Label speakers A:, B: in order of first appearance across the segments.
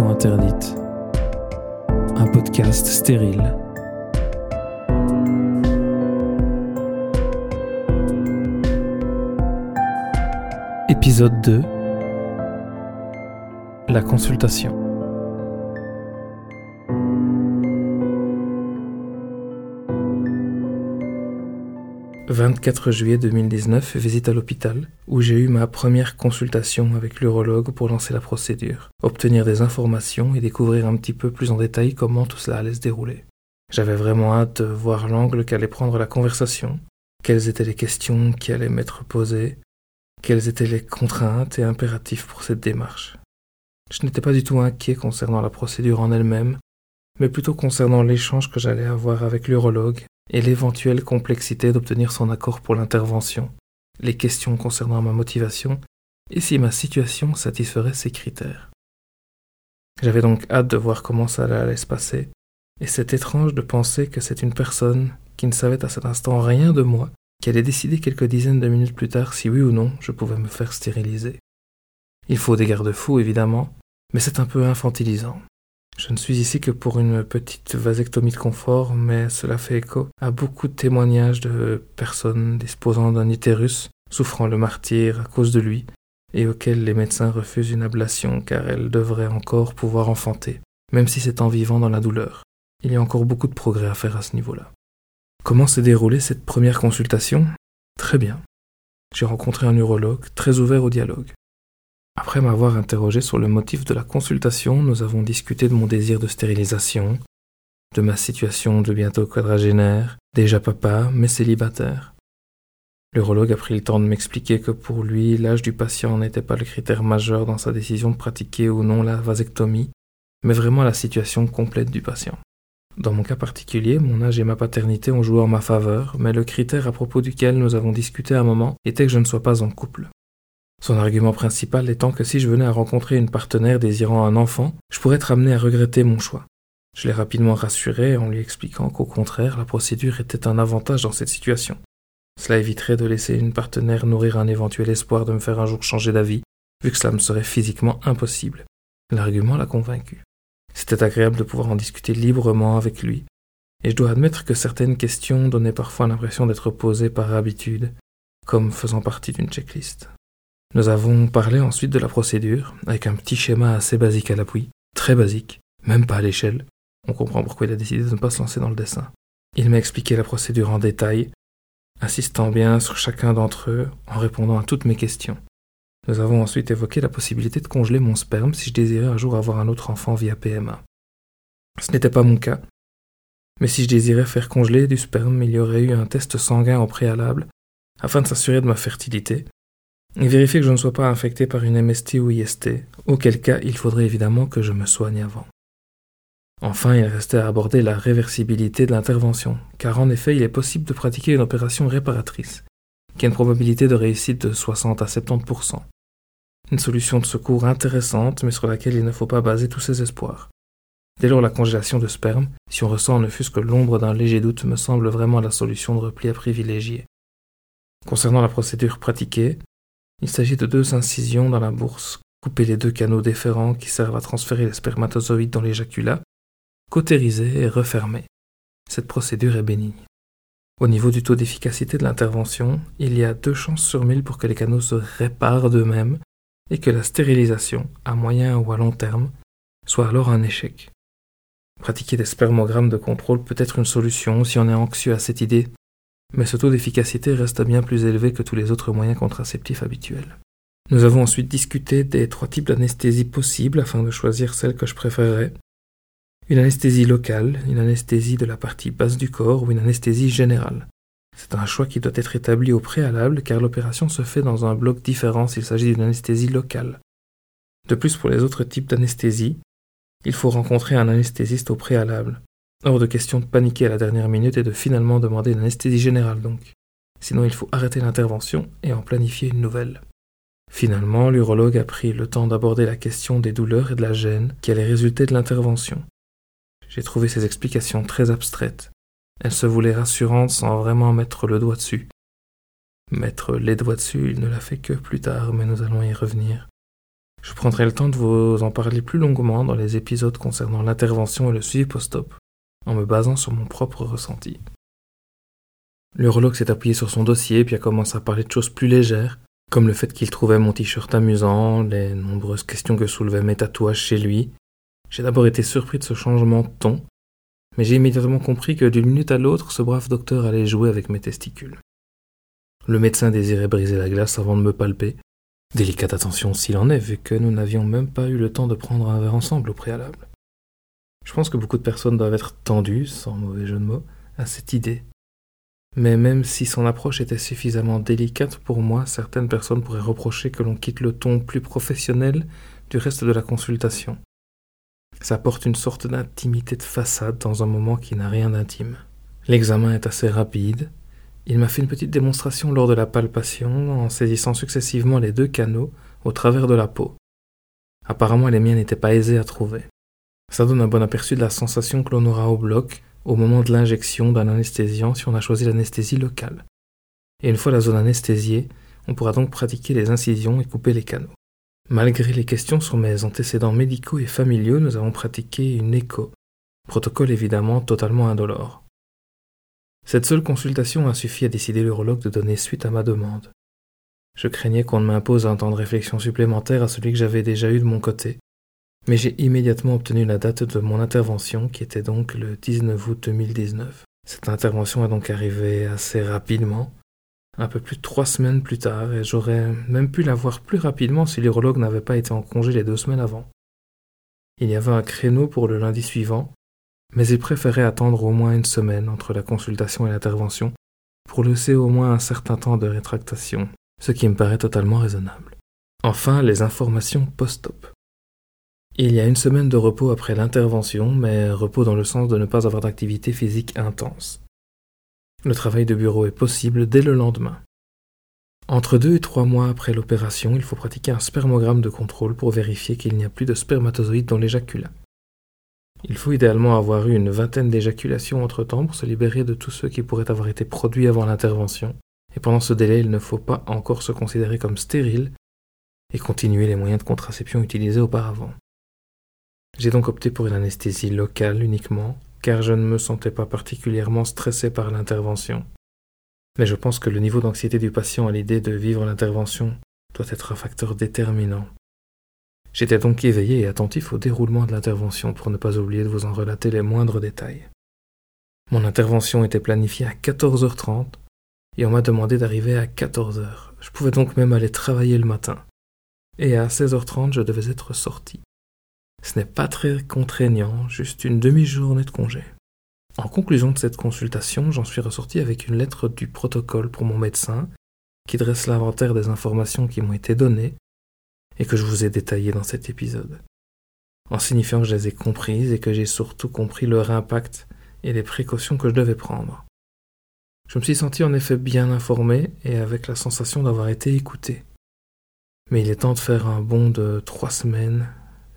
A: Interdite. Un podcast stérile. Épisode 2 La consultation. 24 juillet 2019, visite à l'hôpital, où j'ai eu ma première consultation avec l'urologue pour lancer la procédure, obtenir des informations et découvrir un petit peu plus en détail comment tout cela allait se dérouler. J'avais vraiment hâte de voir l'angle qu'allait prendre la conversation, quelles étaient les questions qui allaient m'être posées, quelles étaient les contraintes et impératifs pour cette démarche. Je n'étais pas du tout inquiet concernant la procédure en elle-même, mais plutôt concernant l'échange que j'allais avoir avec l'urologue et l'éventuelle complexité d'obtenir son accord pour l'intervention, les questions concernant ma motivation et si ma situation satisferait ses critères. J'avais donc hâte de voir comment ça allait se passer, et c'est étrange de penser que c'est une personne qui ne savait à cet instant rien de moi qui allait décider quelques dizaines de minutes plus tard si oui ou non je pouvais me faire stériliser. Il faut des garde-fous, évidemment, mais c'est un peu infantilisant. Je ne suis ici que pour une petite vasectomie de confort, mais cela fait écho à beaucoup de témoignages de personnes disposant d'un utérus, souffrant le martyr à cause de lui, et auxquelles les médecins refusent une ablation car elles devraient encore pouvoir enfanter, même si c'est en vivant dans la douleur. Il y a encore beaucoup de progrès à faire à ce niveau-là. Comment s'est déroulée cette première consultation? Très bien. J'ai rencontré un urologue très ouvert au dialogue. Après m'avoir interrogé sur le motif de la consultation, nous avons discuté de mon désir de stérilisation, de ma situation de bientôt quadragénaire, déjà papa, mais célibataire. L'urologue a pris le temps de m'expliquer que pour lui, l'âge du patient n'était pas le critère majeur dans sa décision de pratiquer ou non la vasectomie, mais vraiment la situation complète du patient. Dans mon cas particulier, mon âge et ma paternité ont joué en ma faveur, mais le critère à propos duquel nous avons discuté un moment était que je ne sois pas en couple. Son argument principal étant que si je venais à rencontrer une partenaire désirant un enfant, je pourrais être amené à regretter mon choix. Je l'ai rapidement rassuré en lui expliquant qu'au contraire, la procédure était un avantage dans cette situation. Cela éviterait de laisser une partenaire nourrir un éventuel espoir de me faire un jour changer d'avis, vu que cela me serait physiquement impossible. L'argument l'a convaincu. C'était agréable de pouvoir en discuter librement avec lui, et je dois admettre que certaines questions donnaient parfois l'impression d'être posées par habitude, comme faisant partie d'une checklist. Nous avons parlé ensuite de la procédure, avec un petit schéma assez basique à l'appui, très basique, même pas à l'échelle. On comprend pourquoi il a décidé de ne pas se lancer dans le dessin. Il m'a expliqué la procédure en détail, insistant bien sur chacun d'entre eux en répondant à toutes mes questions. Nous avons ensuite évoqué la possibilité de congeler mon sperme si je désirais un jour avoir un autre enfant via PMA. Ce n'était pas mon cas, mais si je désirais faire congeler du sperme, il y aurait eu un test sanguin au préalable afin de s'assurer de ma fertilité, et vérifier que je ne sois pas infecté par une MST ou IST, auquel cas il faudrait évidemment que je me soigne avant. Enfin, il restait à aborder la réversibilité de l'intervention, car en effet, il est possible de pratiquer une opération réparatrice, qui a une probabilité de réussite de 60 à 70%. Une solution de secours intéressante, mais sur laquelle il ne faut pas baser tous ses espoirs. Dès lors, la congélation de sperme, si on ressent ne fût-ce que l'ombre d'un léger doute, me semble vraiment la solution de repli à privilégier. Concernant la procédure pratiquée, il s'agit de deux incisions dans la bourse, couper les deux canaux déférents qui servent à transférer les spermatozoïdes dans l'éjaculat, cautériser et refermer. Cette procédure est bénigne. Au niveau du taux d'efficacité de l'intervention, il y a deux chances sur mille pour que les canaux se réparent d'eux-mêmes et que la stérilisation, à moyen ou à long terme, soit alors un échec. Pratiquer des spermogrammes de contrôle peut être une solution si on est anxieux à cette idée mais ce taux d'efficacité reste bien plus élevé que tous les autres moyens contraceptifs habituels. Nous avons ensuite discuté des trois types d'anesthésie possibles afin de choisir celle que je préférerais. Une anesthésie locale, une anesthésie de la partie basse du corps ou une anesthésie générale. C'est un choix qui doit être établi au préalable car l'opération se fait dans un bloc différent s'il s'agit d'une anesthésie locale. De plus, pour les autres types d'anesthésie, il faut rencontrer un anesthésiste au préalable. Hors de question de paniquer à la dernière minute et de finalement demander une anesthésie générale donc. Sinon il faut arrêter l'intervention et en planifier une nouvelle. Finalement, l'urologue a pris le temps d'aborder la question des douleurs et de la gêne qui allaient résulter de l'intervention. J'ai trouvé ces explications très abstraites. Elles se voulaient rassurantes sans vraiment mettre le doigt dessus. Mettre les doigts dessus, il ne l'a fait que plus tard, mais nous allons y revenir. Je prendrai le temps de vous en parler plus longuement dans les épisodes concernant l'intervention et le suivi post-op, en me basant sur mon propre ressenti. L'urologue s'est appuyé sur son dossier puis a commencé à parler de choses plus légères, comme le fait qu'il trouvait mon t-shirt amusant, les nombreuses questions que soulevaient mes tatouages chez lui. J'ai d'abord été surpris de ce changement de ton, mais j'ai immédiatement compris que d'une minute à l'autre, ce brave docteur allait jouer avec mes testicules. Le médecin désirait briser la glace avant de me palper. Délicate attention s'il en est, vu que nous n'avions même pas eu le temps de prendre un verre ensemble au préalable. Je pense que beaucoup de personnes doivent être tendues, sans mauvais jeu de mots, à cette idée. Mais même si son approche était suffisamment délicate pour moi, certaines personnes pourraient reprocher que l'on quitte le ton plus professionnel du reste de la consultation. Ça porte une sorte d'intimité de façade dans un moment qui n'a rien d'intime. L'examen est assez rapide, il m'a fait une petite démonstration lors de la palpation en saisissant successivement les deux canaux au travers de la peau. Apparemment, les miens n'étaient pas aisés à trouver. Ça donne un bon aperçu de la sensation que l'on aura au bloc au moment de l'injection d'un anesthésiant si on a choisi l'anesthésie locale. Et une fois la zone anesthésiée, on pourra donc pratiquer les incisions et couper les canaux. Malgré les questions sur mes antécédents médicaux et familiaux, nous avons pratiqué une écho, protocole évidemment totalement indolore. Cette seule consultation a suffi à décider l'urologue de donner suite à ma demande. Je craignais qu'on ne m'impose un temps de réflexion supplémentaire à celui que j'avais déjà eu de mon côté, mais j'ai immédiatement obtenu la date de mon intervention qui était donc le 19 août 2019. Cette intervention est donc arrivée assez rapidement, un peu plus de trois semaines plus tard, et j'aurais même pu la voir plus rapidement si l'urologue n'avait pas été en congé les deux semaines avant. Il y avait un créneau pour le lundi suivant, mais il préférait attendre au moins une semaine entre la consultation et l'intervention pour laisser au moins un certain temps de rétractation, ce qui me paraît totalement raisonnable. Enfin, les informations post-op. Il y a une semaine de repos après l'intervention, mais repos dans le sens de ne pas avoir d'activité physique intense. Le travail de bureau est possible dès le lendemain. Entre deux et trois mois après l'opération, il faut pratiquer un spermogramme de contrôle pour vérifier qu'il n'y a plus de spermatozoïdes dans l'éjaculat. Il faut idéalement avoir eu une vingtaine d'éjaculations entre-temps pour se libérer de tous ceux qui pourraient avoir été produits avant l'intervention, et pendant ce délai il ne faut pas encore se considérer comme stérile et continuer les moyens de contraception utilisés auparavant. J'ai donc opté pour une anesthésie locale uniquement, car je ne me sentais pas particulièrement stressé par l'intervention. Mais je pense que le niveau d'anxiété du patient à l'idée de vivre l'intervention doit être un facteur déterminant J'étais donc éveillé et attentif au déroulement de l'intervention pour ne pas oublier de vous en relater les moindres détails. Mon intervention était planifiée à 14h30 et on m'a demandé d'arriver à 14h. Je pouvais donc même aller travailler le matin. Et à 16h30, je devais être sorti. Ce n'est pas très contraignant, juste une demi-journée de congé. En conclusion de cette consultation, j'en suis ressorti avec une lettre du protocole pour mon médecin qui dresse l'inventaire des informations qui m'ont été données et que je vous ai détaillées dans cet épisode, en signifiant que je les ai comprises et que j'ai surtout compris leur impact et les précautions que je devais prendre. Je me suis senti en effet bien informé et avec la sensation d'avoir été écouté. Mais il est temps de faire un bond de trois semaines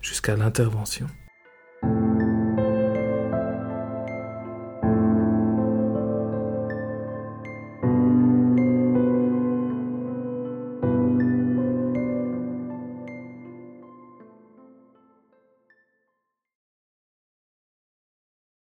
A: jusqu'à l'intervention.